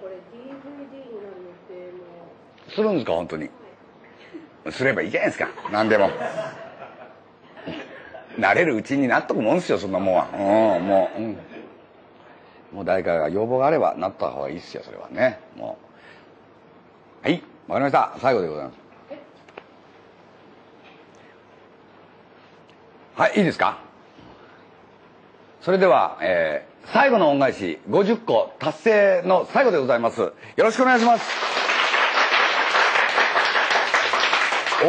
これ DVD になる予定もするんですか本当に。すればいいじゃないですか。何でも。慣れるうちになっとくもんですよそんなもんは。うんもう、うん、もう誰かが要望があればなった方がいいですよそれはね。もう。はいわかりました。最後でございます。はいいいですか？それでは、えー、最後の恩返し50個達成の最後でございます。よろしくお願いします。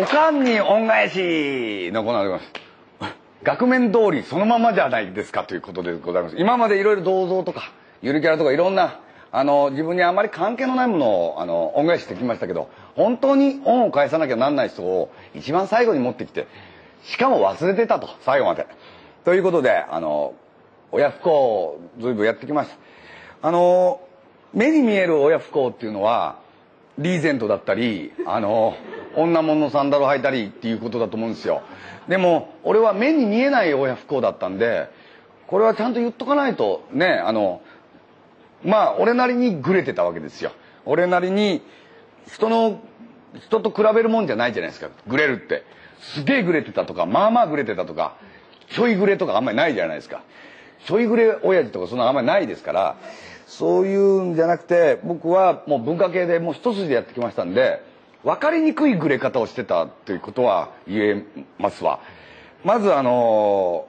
おかんに恩返しのコーナーでございます。額面通りそのままじゃないですかということでございます。今までいろいろ銅像とかゆるキャラとかいろんなあの自分にあまり関係のないものをあの恩返ししてきましたけど本当に恩を返さなきゃなんない人を一番最後に持ってきてしかも忘れてたと最後まで。ということであの親不孝を随分やってきました。あの目に見える親不孝っていうのはリーゼントだったりあの女物のサンダル履いたりっていうことだと思うんですよ。でも俺は目に見えない親不孝だったんでこれはちゃんと言っとかないとねあのまあ俺なりにグレてたわけですよ。俺なりに人の人と比べるもんじゃないじゃないですか。グレるって。すげえグレてたとかまあまあグレてたとかちょいグレとかあんまりないじゃないですか。ちょいグレ親父とかそんなあんまりないですからそういうんじゃなくて僕はもう文化系でもう一筋でやってきましたんで分かりにくいグレ方をしてたということは言えますわ。まずあの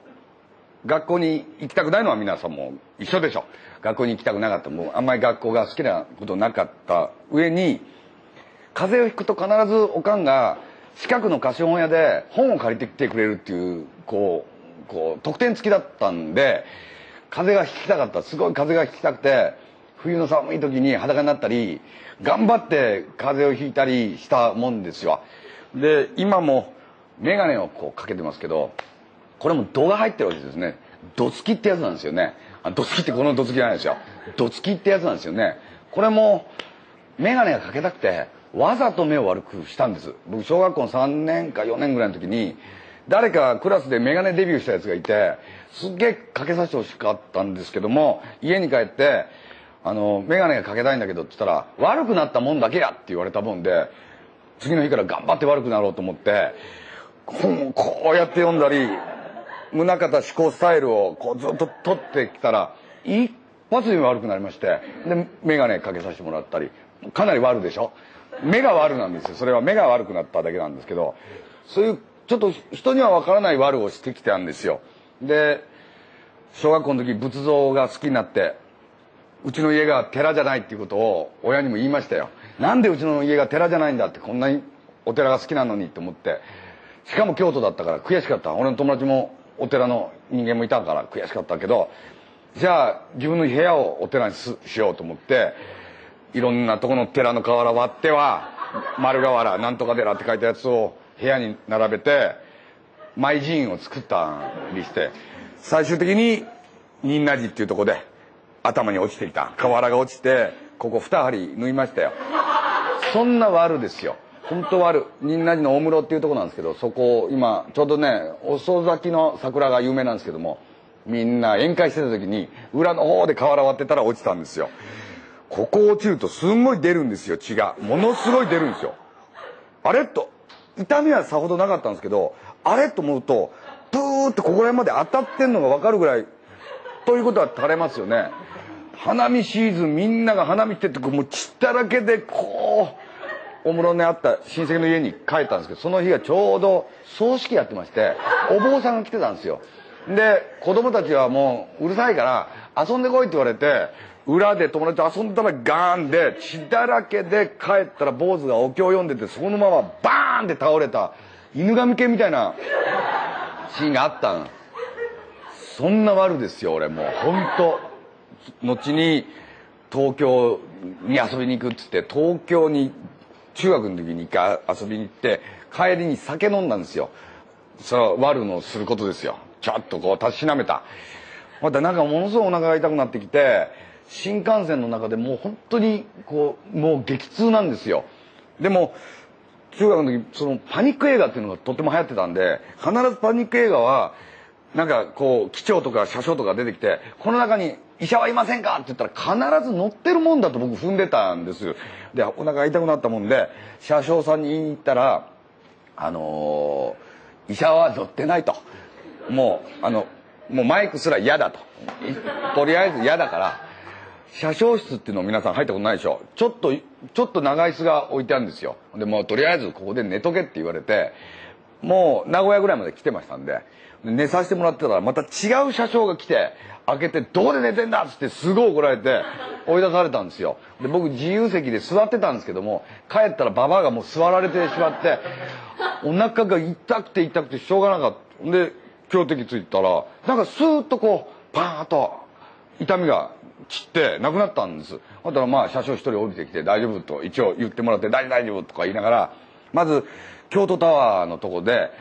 学校に行きたくないのは皆さんも一緒でしょ。学校に行きたくなかった。もうあんまり学校が好きなことなかった上に風邪をひくと必ずおかんが近くの貸本屋で本を借りてきてくれるっていうこうこう特典付きだったんで風がひきたかった。すごい風がひきたくて冬の寒い時に裸になったり頑張って風邪をひいたりしたもんですよ。で今も眼鏡をこうかけてますけどこれも度が入ってるわけですね。どつきってやつなんですよね。どつきってこのどつきじゃないですよ。どつきってやつなんですよね。これも眼鏡がかけたくてわざと目を悪くしたんです。僕小学校3年か4年ぐらいの時に誰かクラスで眼鏡デビューしたやつがいてすっげえかけさせてほしかったんですけども家に帰ってあの眼鏡がかけたいんだけどって言ったら悪くなったもんだけやって言われたもんで次の日から頑張って悪くなろうと思って本をこうやって読んだり宗像思考スタイルをこうずっと取ってきたら一発で悪くなりましてで眼鏡かけさせてもらったりかなり悪でしょ？目が悪なんですよ。それは目が悪くなっただけなんですけどそういうちょっと人には分からない悪をしてきたんですよ。で小学校の時仏像が好きになってうちの家が寺じゃないっていうことを親にも言いましたよ。なんでうちの家が寺じゃないんだってこんなにお寺が好きなのにって思って。しかも京都だったから悔しかった。俺の友達もお寺の人間もいたから悔しかったけどじゃあ自分の部屋をお寺にしようと思っていろんなとこの寺の瓦割っては丸瓦なんとか寺って書いたやつを部屋に並べて舞寺院を作ったりして最終的に仁和寺っていうとこで頭に落ちていた。瓦が落ちてここ二針縫いましたよ。そんな悪ですよ。本当悪仁和寺の大室っていうとこなんですけどそこ今ちょうどね遅咲きの桜が有名なんですけどもみんな宴会してた時に裏の方で瓦割ってたら落ちたんですよ。ここ落ちるとすんごい出るんですよ血が。ものすごい出るんですよ。あれと痛みはさほどなかったんですけどあれと思うとプーってここら辺まで当たってんのが分かるぐらいということは垂れますよね。花見シーズンみんなが花見ってってもう血だらけでこうお室にあった親戚の家に帰ったんですけどその日がちょうど葬式やってましてお坊さんが来てたんですよ。で子供たちはもううるさいから遊んでこいって言われて裏で友達と遊んだらガーンで血だらけで帰ったら坊主がお経を読んでてそのままバーンって倒れた犬神家みたいなシーンがあったの。そんな悪ですよ俺もう。本当後に東京に遊びに行くっつって東京に中学の時に一回遊びに行って帰りに酒飲んだんですよ。その悪のすることですよ。ちょっとこうたしなめた。またなんかものすごいお腹が痛くなってきて新幹線の中でもう本当にこうもう激痛なんですよ。でも中学の時そのパニック映画っていうのがとっても流行ってたんで必ずパニック映画はなんかこう機長とか車掌とか出てきてこの中に医者はいませんかって言ったら必ず乗ってるもんだと僕踏んでたんです。でお腹が痛くなったもんで車掌さんに言いに行ったらあのー医者は乗ってないと。もうあのもうマイクすら嫌だと。とりあえず嫌だから車掌室っていうのを皆さん入ったことないでしょ。ちょっとちょっと長椅子が置いてあるんですよ。でもうとりあえずここで寝とけって言われてもう名古屋ぐらいまで来てましたんで。寝させてもらってたらまた違う車掌が来て開けて「どこで寝てんだ!」っつってすごい怒られて追い出されたんですよ。で僕自由席で座ってたんですけども帰ったらババアがもう座られてしまってお腹が痛くて痛くてしょうがなかった。で強敵ついたらなんかスーッとこうパーンと痛みが散ってなくなったんです。だからまあ車掌一人降りてきて「大丈夫」と一応言ってもらって「大丈夫」とか言いながらまず京都タワーのとこで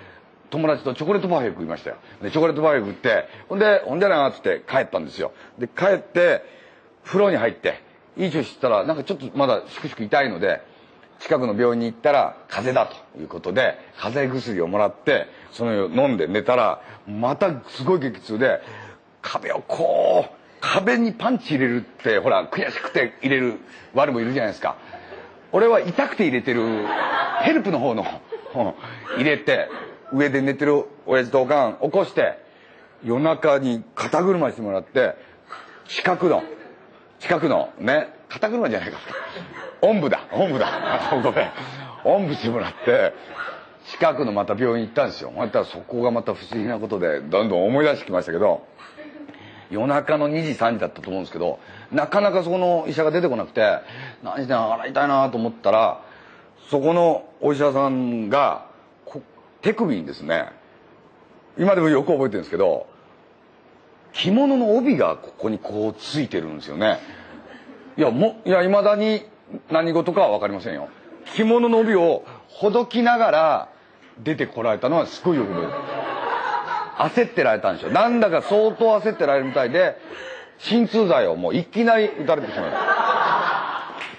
友達とチョコレートパフェ食いましたよ。でチョコレートパフェ食ってほんで「ほんじゃな」っつって帰ったんですよ。で帰って風呂に入っていい調子したらなんかちょっとまだしくしく痛いので近くの病院に行ったら風邪だということで風邪薬をもらってその飲んで寝たらまたすごい激痛で壁をこう壁にパンチ入れるってほら悔しくて入れる悪もいるじゃないですか。俺は痛くて入れてるヘルプの方の入れて上で寝てる親父とおかん起こして夜中に肩車してもらって近くの近くのね肩車じゃないか。おんぶだおんぶだ。ごめん。おんぶしてもらって近くのまた病院行ったんですよ。またそこがまた不思議なことでどんどん思い出してきましたけど夜中の2時3時だったと思うんですけどなかなかそこの医者が出てこなくて何してんの洗いたいなと思ったらそこのお医者さんが手首にですね今でもよく覚えてるんですけど着物の帯がここにこうついてるんですよね。いやもいやいまだに何事かは分かりませんよ。着物の帯をほどきながら出てこられたのはすごいよく覚えてる。焦ってられたんですよなんだか相当焦ってられるみたいで鎮痛剤をもういきなり打たれてしまう。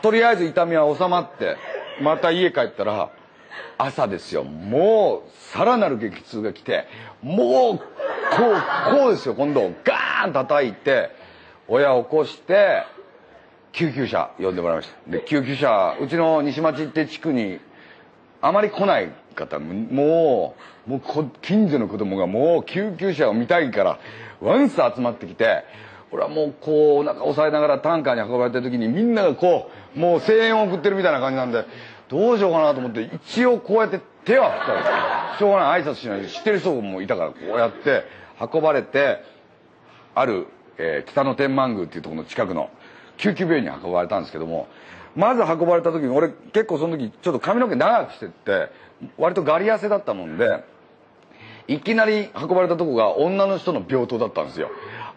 とりあえず痛みは収まってまた家帰ったら朝ですよ。もうさらなる激痛が来てもうこうこうですよ。今度ガーン叩いて親を起こして救急車呼んでもらいました。で救急車うちの西町って地区にあまり来ない方もう近所の子供がもう救急車を見たいからワンサ集まってきて俺はもうこうなか押さえながらタンカーに運ばれた時にみんながこうもう声援を送ってるみたいな感じなんでどうしようかなと思って一応こうやって手は振ったらしょうがない挨拶しないで知ってる人もいたからこうやって運ばれてある、えー、北野天満宮っていうとこの近くの救急病院に運ばれたんですけどもまず運ばれた時に俺結構その時ちょっと髪の毛長くしてって割とガリ痩せだったもんでいきなり運ばれたとこが女の人の病棟だったんですよ。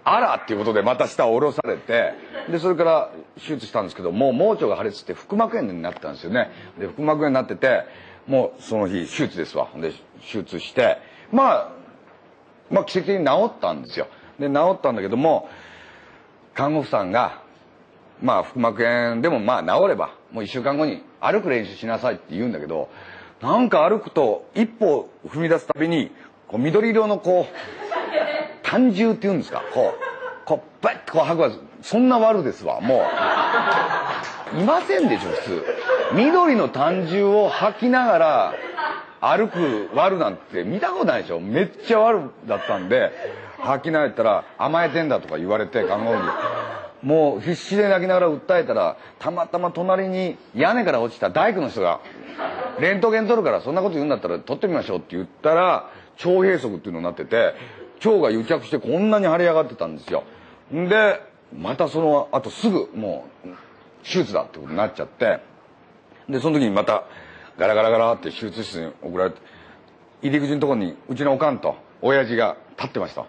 あらっていうことでまた下を下ろされてでそれから手術したんですけどもう盲腸が破裂して腹膜炎になったんですよね。で腹膜炎になっててもうその日手術ですわ。で手術してまあまあ奇跡的に治ったんですよ。で治ったんだけども看護婦さんがまあ腹膜炎でもまあ治ればもう1週間後に歩く練習しなさいって言うんだけどなんか歩くと一歩踏み出すたびにこう緑色のこう単獣って言うんですか？こうこうバッてこう吐くそんな悪ですわ。もういませんでしょ普通。緑の単獣を吐きながら歩く悪なんて見たことないでしょ。めっちゃ悪だったんで吐きながらら甘えてんだとか言われて看護婦にもう必死で泣きながら訴えたらたまたま隣に屋根から落ちた大工の人が「レントゲン取るからそんなこと言うんだったら取ってみましょう」って言ったら腸閉塞っていうのになってて腸が癒着してこんなに腫れ上がってたんですよ。でまたそのあとすぐもう手術だってことになっちゃってでその時にまたガラガラガラって手術室に送られて入り口のところにうちのおかんと親父が立ってました。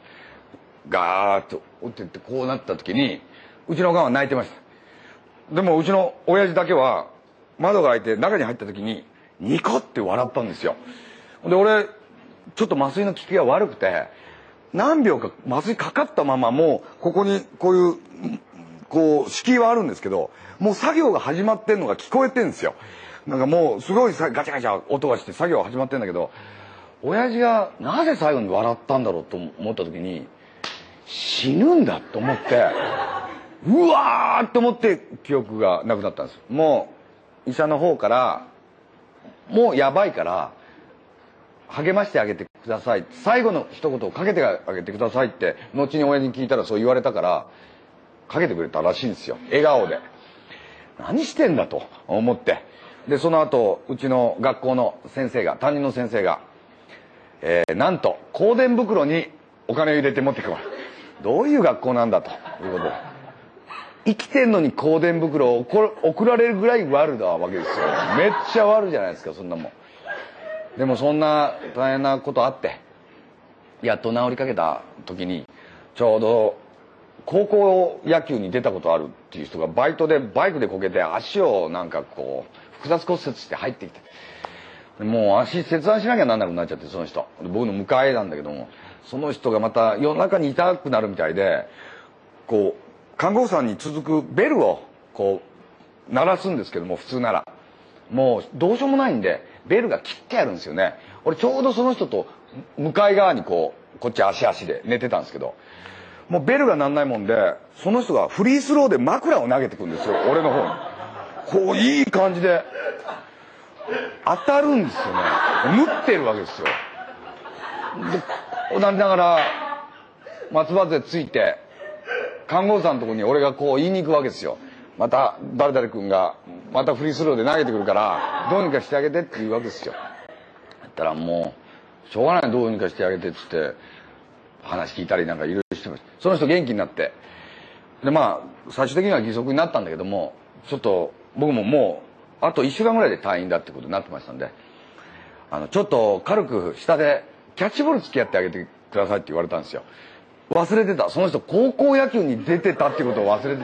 ガーッと折ってってこうなった時にうちのおかんは泣いてました。でもうちの親父だけは窓が開いて中に入った時にニコって笑ったんですよ。で俺ちょっと麻酔の効きが悪くて何秒か麻酔かかったままもうここにこういうこう敷居はあるんですけどもう作業が始まってんのが聞こえてんですよ。なんかもうすごいガチャガチャ音がして作業始まってんだけど親父がなぜ最後に笑ったんだろうと思った時に死ぬんだと思って。うわーって思って記憶がなくなったんです。もう医者の方からもうやばいから励ましてあげてください。最後の一言をかけてあげてくださいって後に親に聞いたらそう言われたからかけてくれたらしいんですよ。笑顔で。何してんだと思って。でその後うちの学校の先生が担任の先生が、えー、なんと香典袋にお金を入れて持ってくるどういう学校なんだということで。生きてんのに香典袋を送られるぐらい悪だわけですよ。めっちゃ悪じゃないですかそんなもん。でもそんな大変なことあってやっと治りかけた時にちょうど高校野球に出たことあるっていう人がバイトでバイクでこけて足をなんかこう複雑骨折して入ってきてもう足切断しなきゃなんなくなっちゃってその人。僕の迎えなんだけどもその人がまた夜中に痛くなるみたいでこう看護婦さんに続くベルをこう鳴らすんですけども普通なら。もうどうしようもないんでベルが切ってあるんですよね。俺ちょうどその人と向かい側にこうこっち足足で寝てたんですけど。もうベルが鳴んないもんでその人がフリースローで枕を投げてくんですよ。俺の方に。こういい感じで。当たるんですよね。縫ってるわけですよ。でなりながら松葉杖ついて看護婦さんのとこに俺がこう言いに行くわけですよ。また誰々君がまたフリースローで投げてくるからどうにかしてあげてって言うわけですよ。だったらもうしょうがないどうにかしてあげてっつって話聞いたりなんかいろいろしてました。その人元気になって。でまあ最終的には義足になったんだけどもちょっと僕ももうあと1週間ぐらいで退院だってことになってましたんで。あのちょっと軽く下でキャッチボール付き合ってあげてくださいって言われたんですよ。忘れてた。その人高校野球に出てたってことを忘れて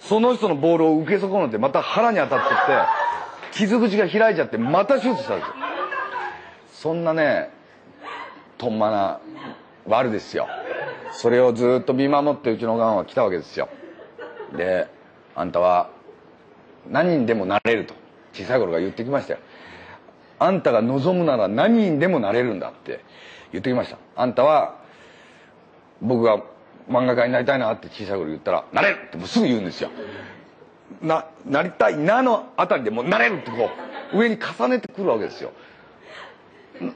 その人のボールを受け損ねてまた腹に当たってって傷口が開いちゃってまた手術したんですよ。そんなねとんまな悪ですよ。それをずっと見守ってうちのがんは来たわけですよ。であんたは何にでもなれると小さい頃から言ってきましたよ。あんたが望むなら何にでもなれるんだって言ってきました。あんたは僕が漫画家になりたいなって小さい頃言ったら「なれる!」ってもうすぐ言うんですよ。ななりたいなのあたりでもうなれるってこう上に重ねてくるわけですよ。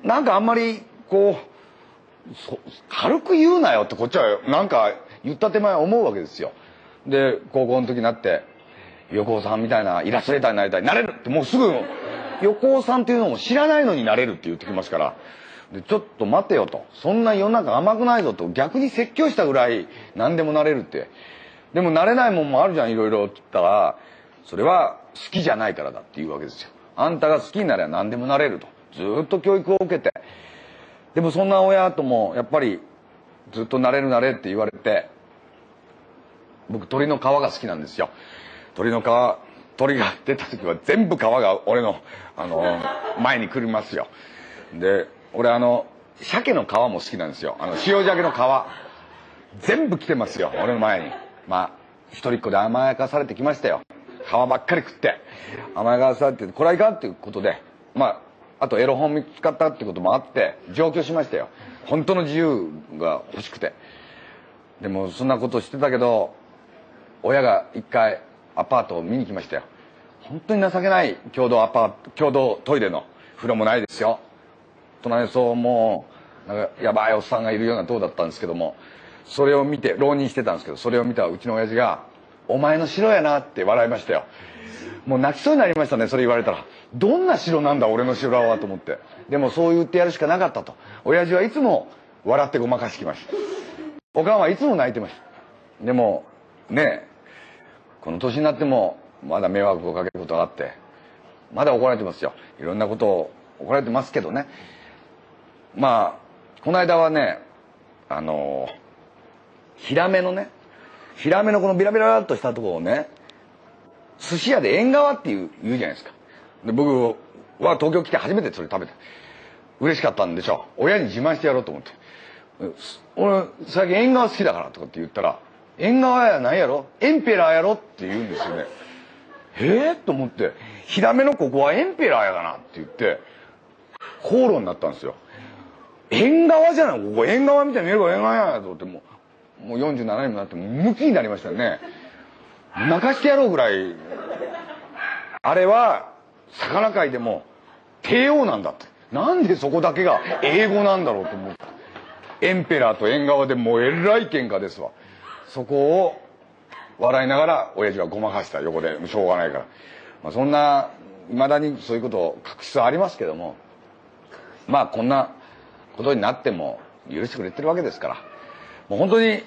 なんかあんまりこう軽く言うなよってこっちはなんか言った手前思うわけですよ。で高校の時になって横尾さんみたいなイラストレーターになりたいなれる！ってもうすぐ横尾さんっていうのも知らないのになれるって言ってきますからでちょっと待てよと。そんな世の中甘くないぞと。逆に説教したぐらい何でもなれるって。でもなれないもんもあるじゃんいろいろって言ったら。それは好きじゃないからだっていうわけですよ。あんたが好きになれば何でもなれると。ずっと教育を受けて。でもそんな親ともやっぱりずっとなれるなれって言われて。僕鳥の皮が好きなんですよ。鳥の皮鳥が出た時は全部皮が俺のあの前に来りますよ。で俺あの鮭の皮も好きなんですよ。あの塩鮭の皮。全部来てますよ俺の前に。まあ一人っ子で甘やかされてきましたよ。皮ばっかり食って。甘やかされてこれはいかんっていうことで。まああとエロ本見つかったってこともあって上京しましたよ。本当の自由が欲しくて。でもそんなことしてたけど親が一回アパートを見に来ましたよ。本当に情けない共同アパート共同トイレの風呂もないですよ。隣そうもなんかやばいおっさんがいるようなとこだったんですけどもそれを見て浪人してたんですけどそれを見たうちの親父が「お前の城やな」って笑いましたよ。もう泣きそうになりましたねそれ言われたら。どんな城なんだ俺の城はと思って。でもそう言ってやるしかなかったと。親父はいつも笑ってごまかしてきました。おかんはいつも泣いてました。でもねこの年になってもまだ迷惑をかけることがあってまだ怒られてますよ。いろんなことを怒られてますけどね。まあこの間はねあのヒラメのねヒラメのこのビラビラっとしたところをね寿司屋で縁側っていう言うじゃないですか。で僕は東京来て初めてそれ食べて嬉しかったんでしょ。親に自慢してやろうと思って。俺最近縁側好きだからとかって言ったら縁側やないやろ。エンペラーやろって言うんですよね。へえと思って。ヒラメのここはエンペラーやがなって言って口論になったんですよ。縁側じゃない？ここ。縁側みたいに見えるから縁側やと思って。もうもう47にもなってムキになりましたよね。泣かしてやろうぐらい。あれは魚界でも帝王なんだって。なんでそこだけが英語なんだろうと思ってエンペラーと縁側でもうえらい喧嘩ですわ。そこを笑いながら親父はごまかした横で。しょうがないから、まあ、そんないまだにそういうことを隠しつありますけども。まあこんなことになっても許してくれてるわけですから。もう本当に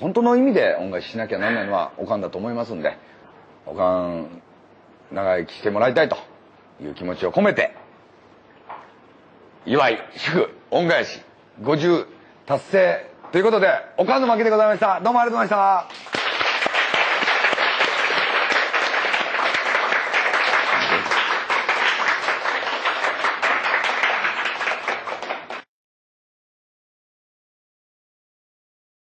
本当の意味で恩返ししなきゃなんないのはおかんだと思いますんでおかん長生きしてもらいたいという気持ちを込めて祝い祝恩返し50達成ということでおかんの負けでございました。どうもありがとうございました。